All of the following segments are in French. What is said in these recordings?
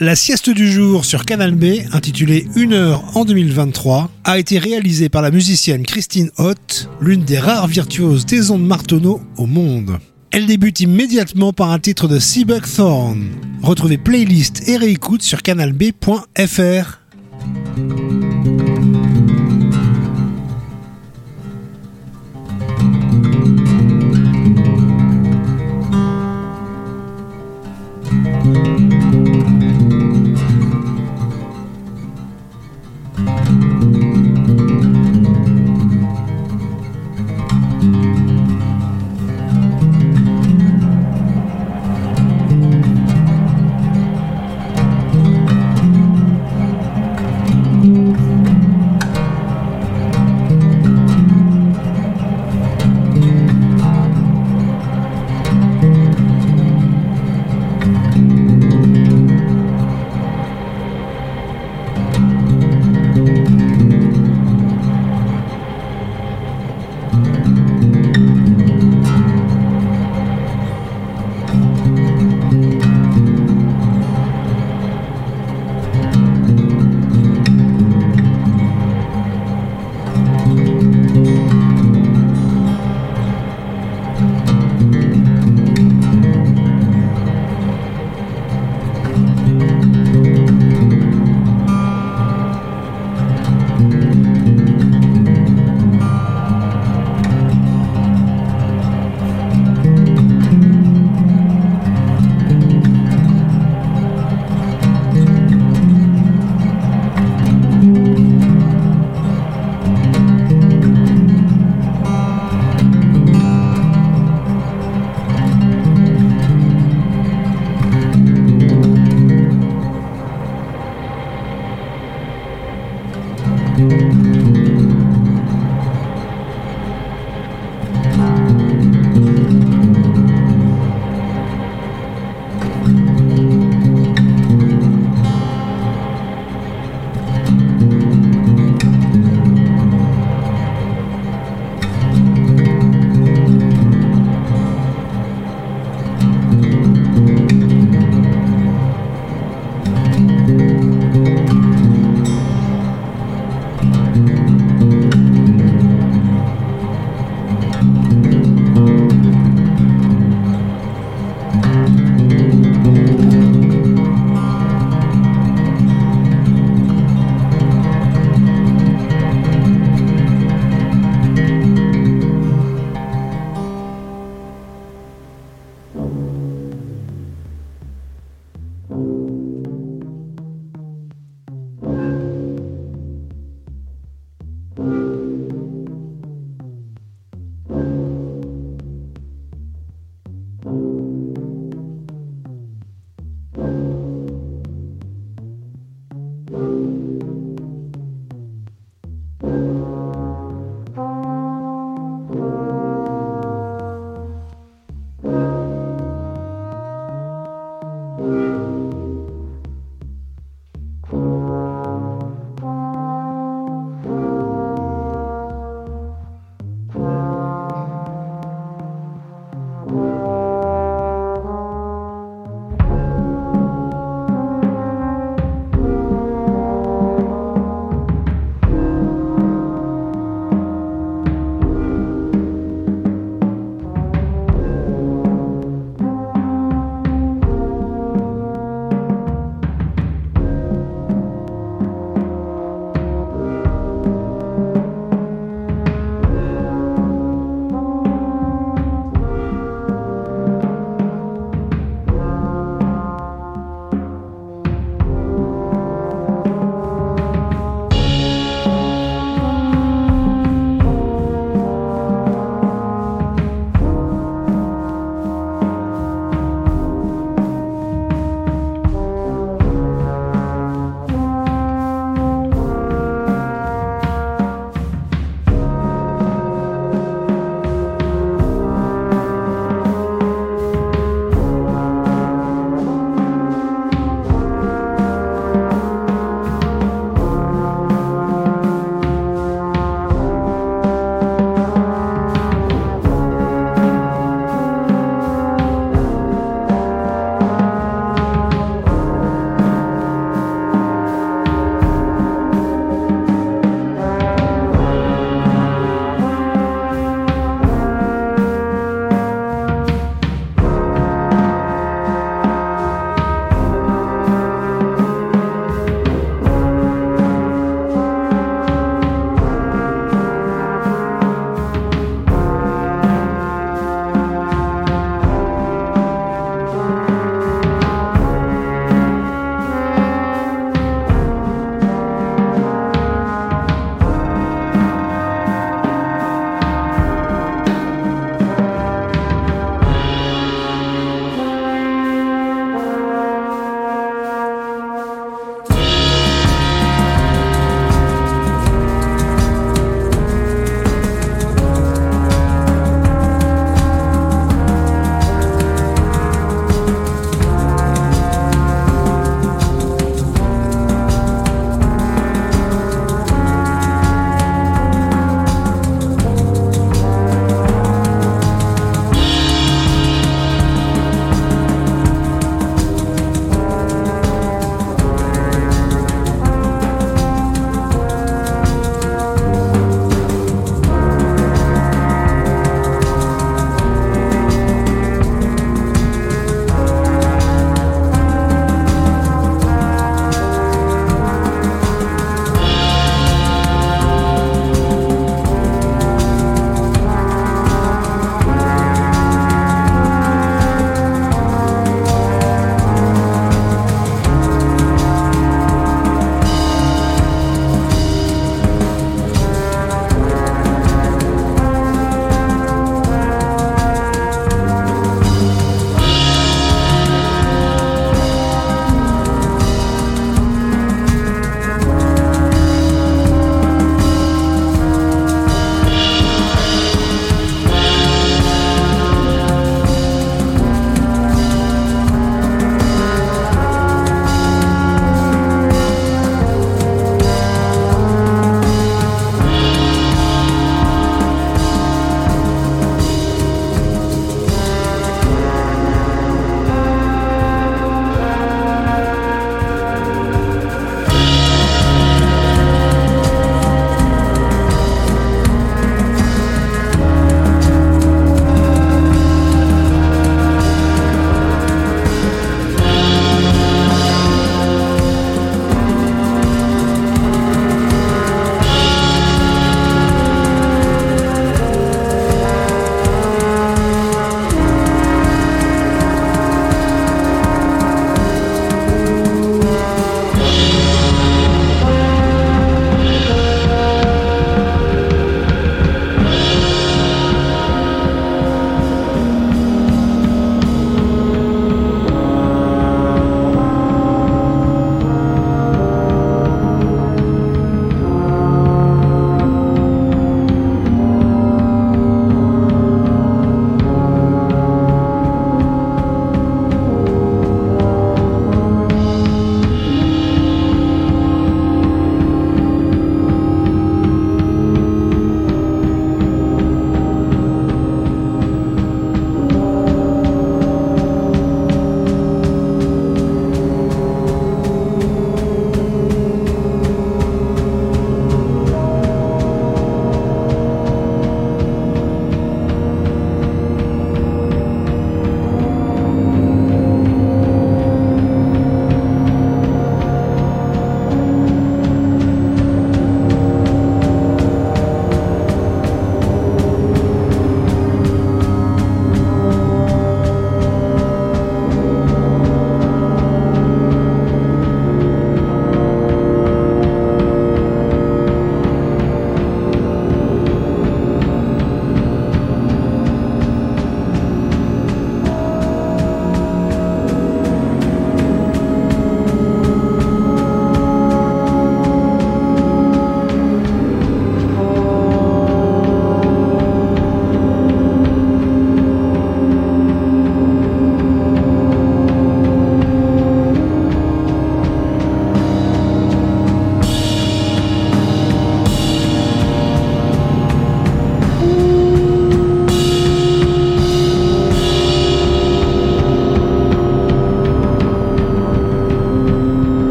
La sieste du jour sur Canal B, intitulée Une heure en 2023, a été réalisée par la musicienne Christine Hoth, l'une des rares virtuoses des ondes Martonneau au monde. Elle débute immédiatement par un titre de Seabuck Thorn. Retrouvez playlist et réécoute sur canalb.fr.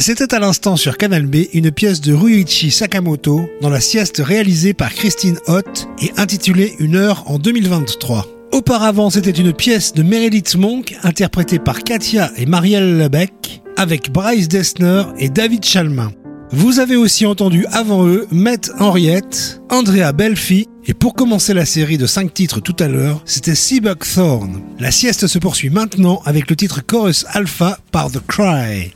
C'était à l'instant sur Canal B une pièce de Ruichi Sakamoto dans la sieste réalisée par Christine Hott et intitulée Une heure en 2023. Auparavant, c'était une pièce de Meredith Monk interprétée par Katia et Marielle Lebec avec Bryce Dessner et David Chalmin. Vous avez aussi entendu avant eux Matt Henriette, Andrea Belfi et pour commencer la série de 5 titres tout à l'heure, c'était Seabuck Thorn. La sieste se poursuit maintenant avec le titre Chorus Alpha par The Cry.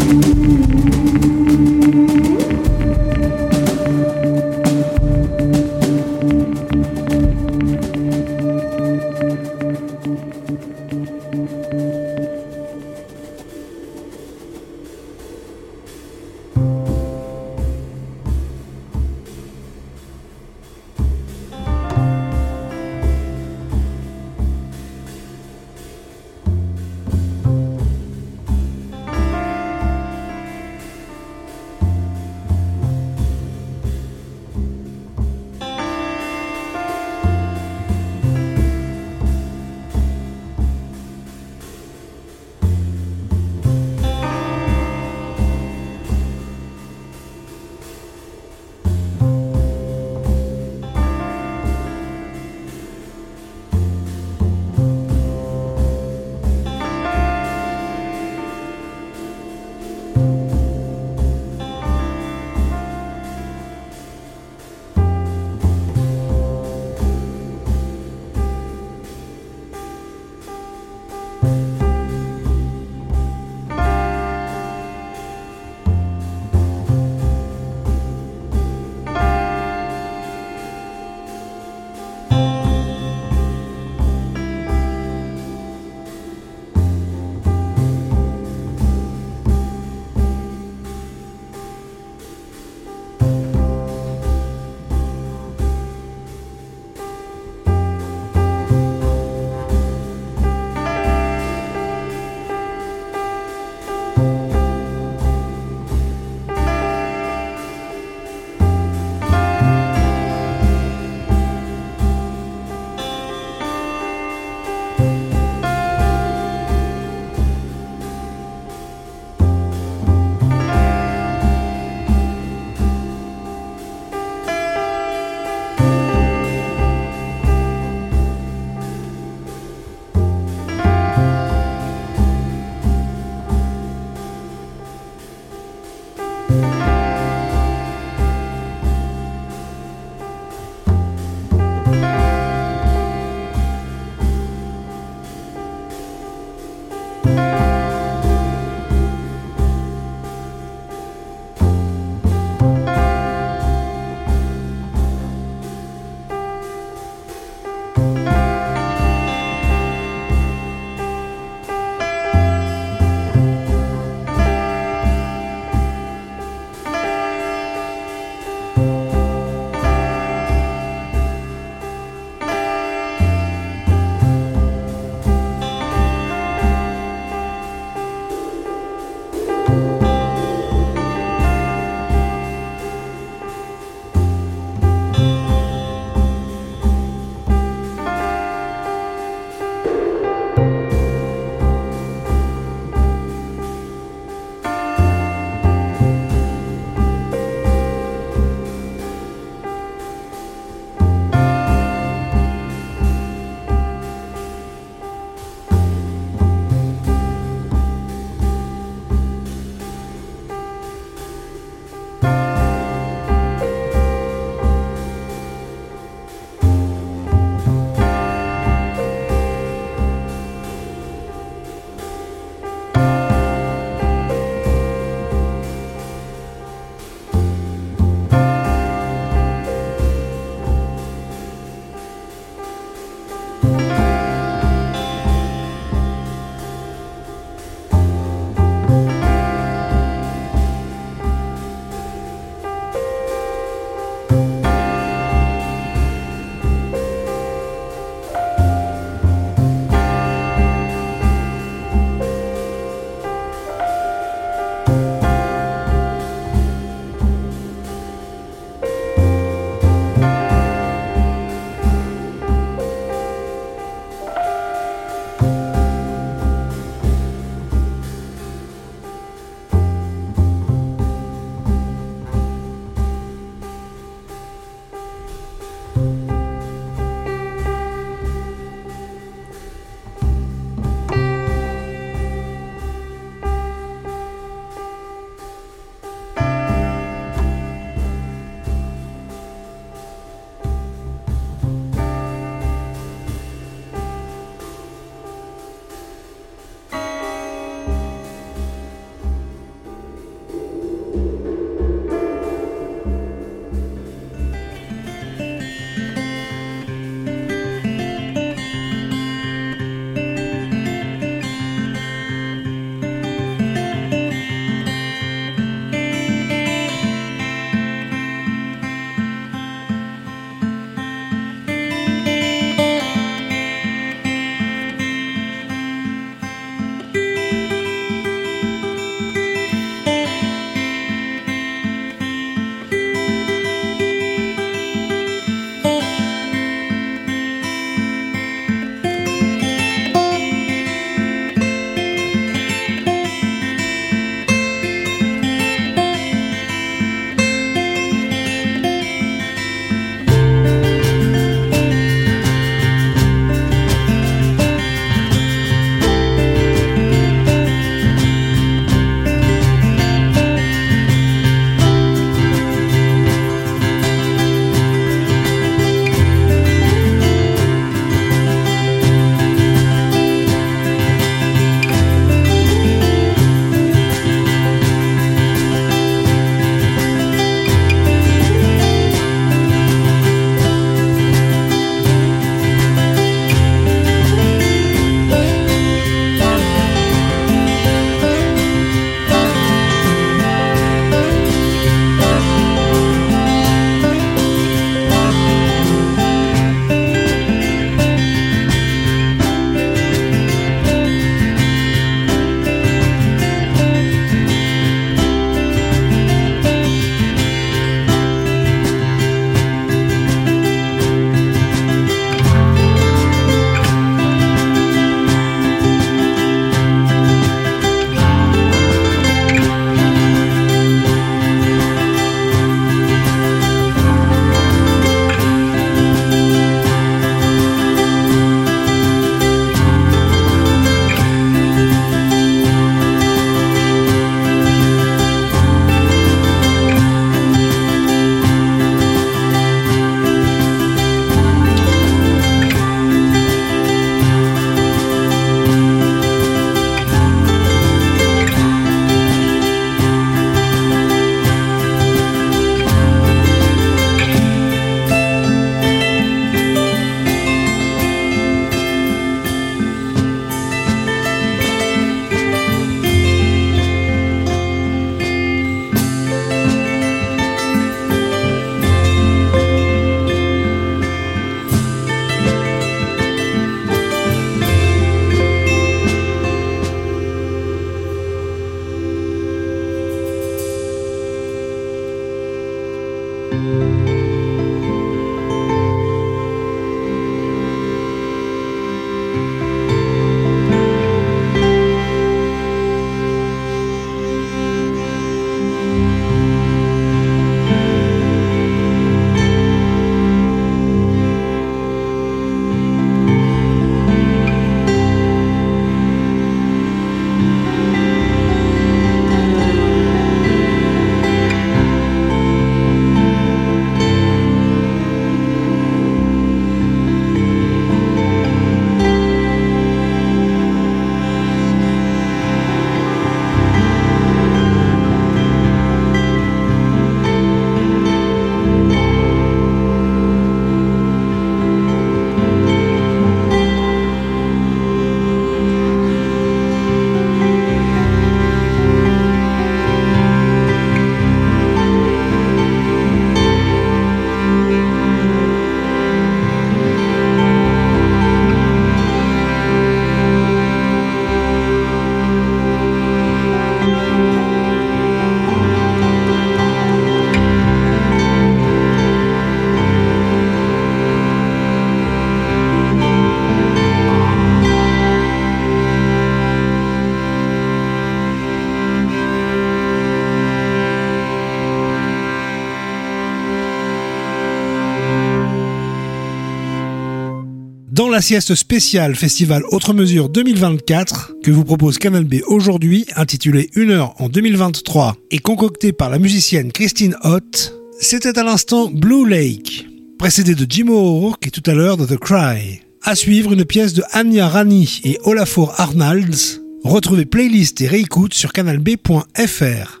La sieste spéciale Festival Autre Mesure 2024 que vous propose Canal B aujourd'hui, intitulée Une heure en 2023 et concoctée par la musicienne Christine Hott, c'était à l'instant Blue Lake, précédé de Jim O'Rourke et tout à l'heure de The Cry. À suivre une pièce de Anya Rani et Olafur Arnalds. Retrouvez playlist et réécoute sur canalb.fr.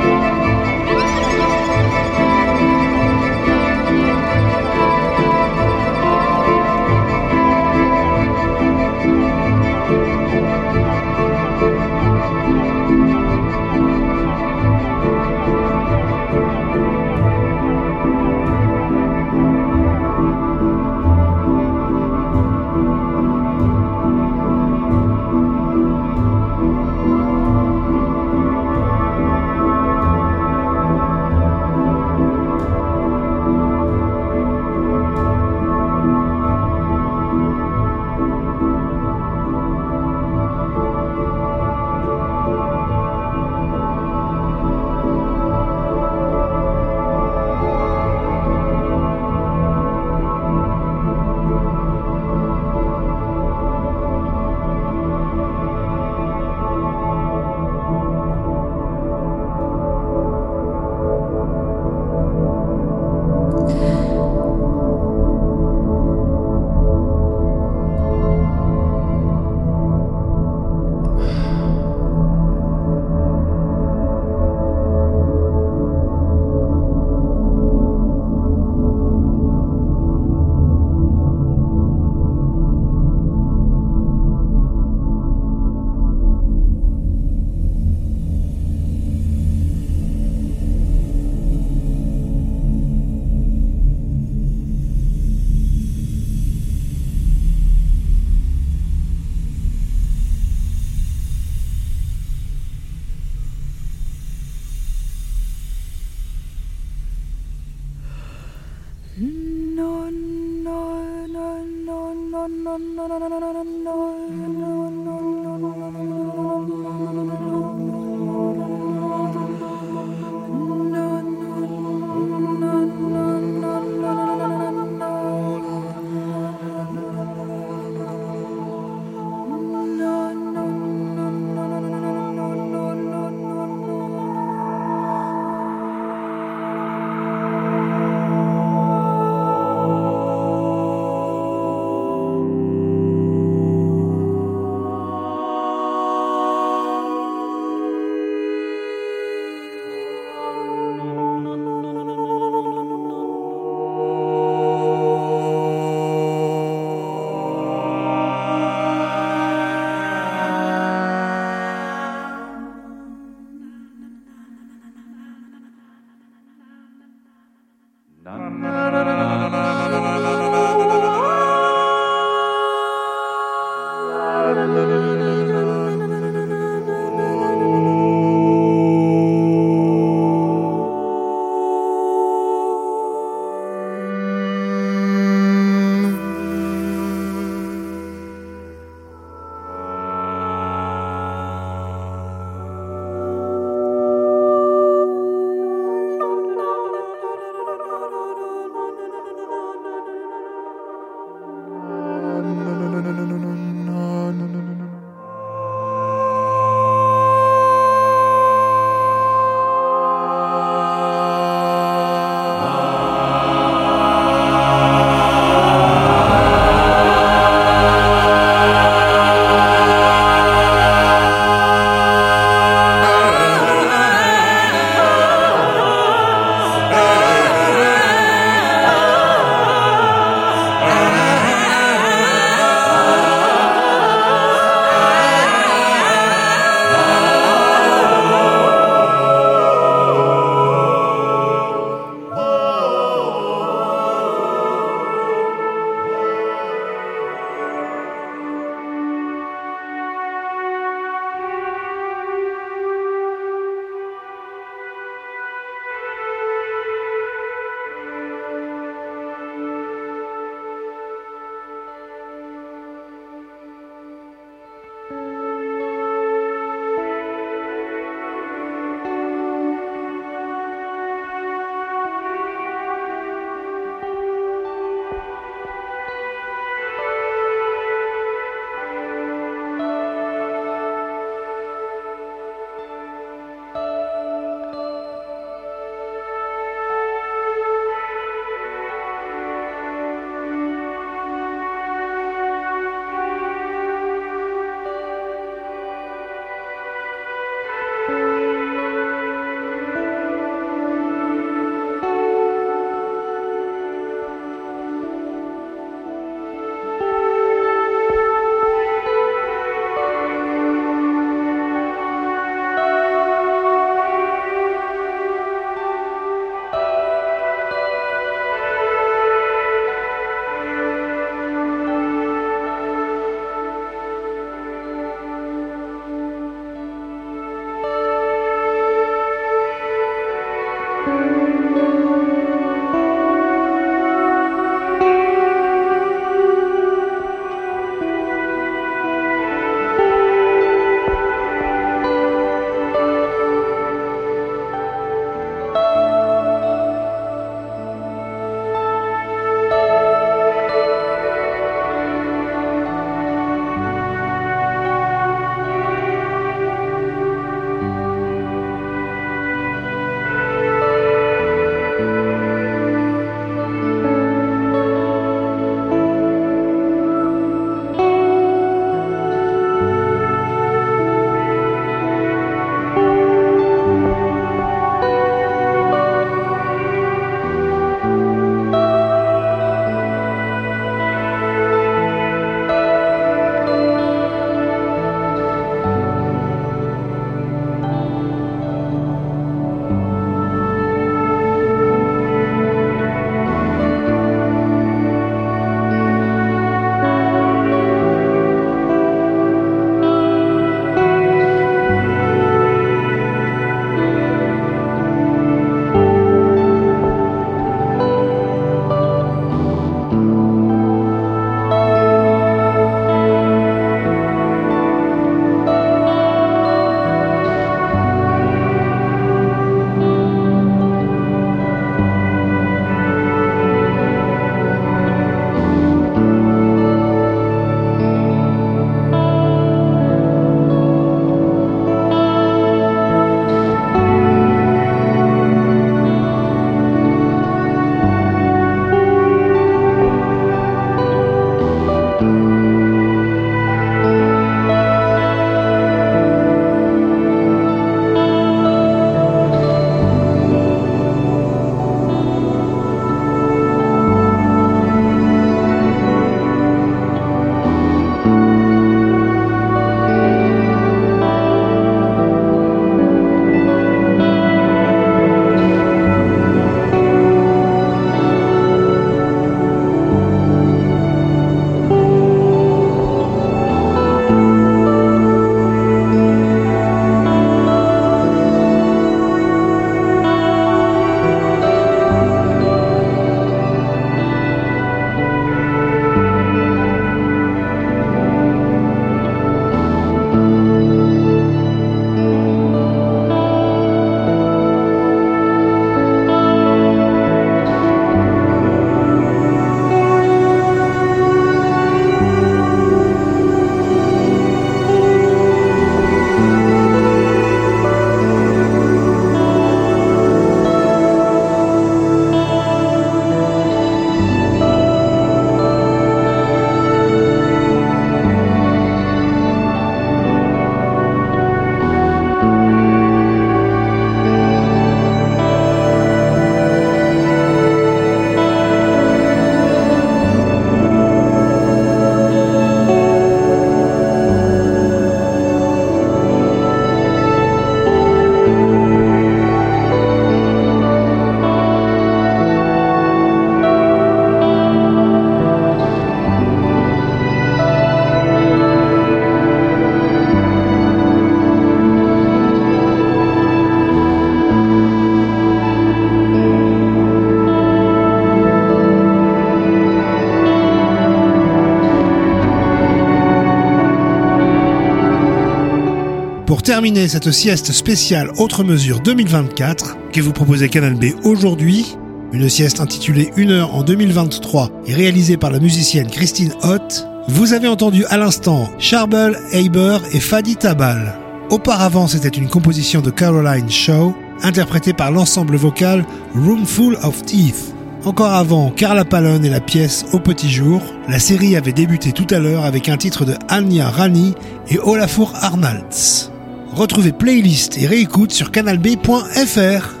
Pour terminer cette sieste spéciale Autre Mesure 2024 que vous proposez Canal B aujourd'hui, une sieste intitulée Une heure en 2023 et réalisée par la musicienne Christine Hott, vous avez entendu à l'instant Charbel, Haber et Fadi Tabal. Auparavant, c'était une composition de Caroline Shaw, interprétée par l'ensemble vocal Roomful of Teeth. Encore avant Carla Palone et la pièce Au petit jour, la série avait débuté tout à l'heure avec un titre de Anya Rani et Olafur Arnalds. Retrouvez playlist et réécoute sur canalb.fr.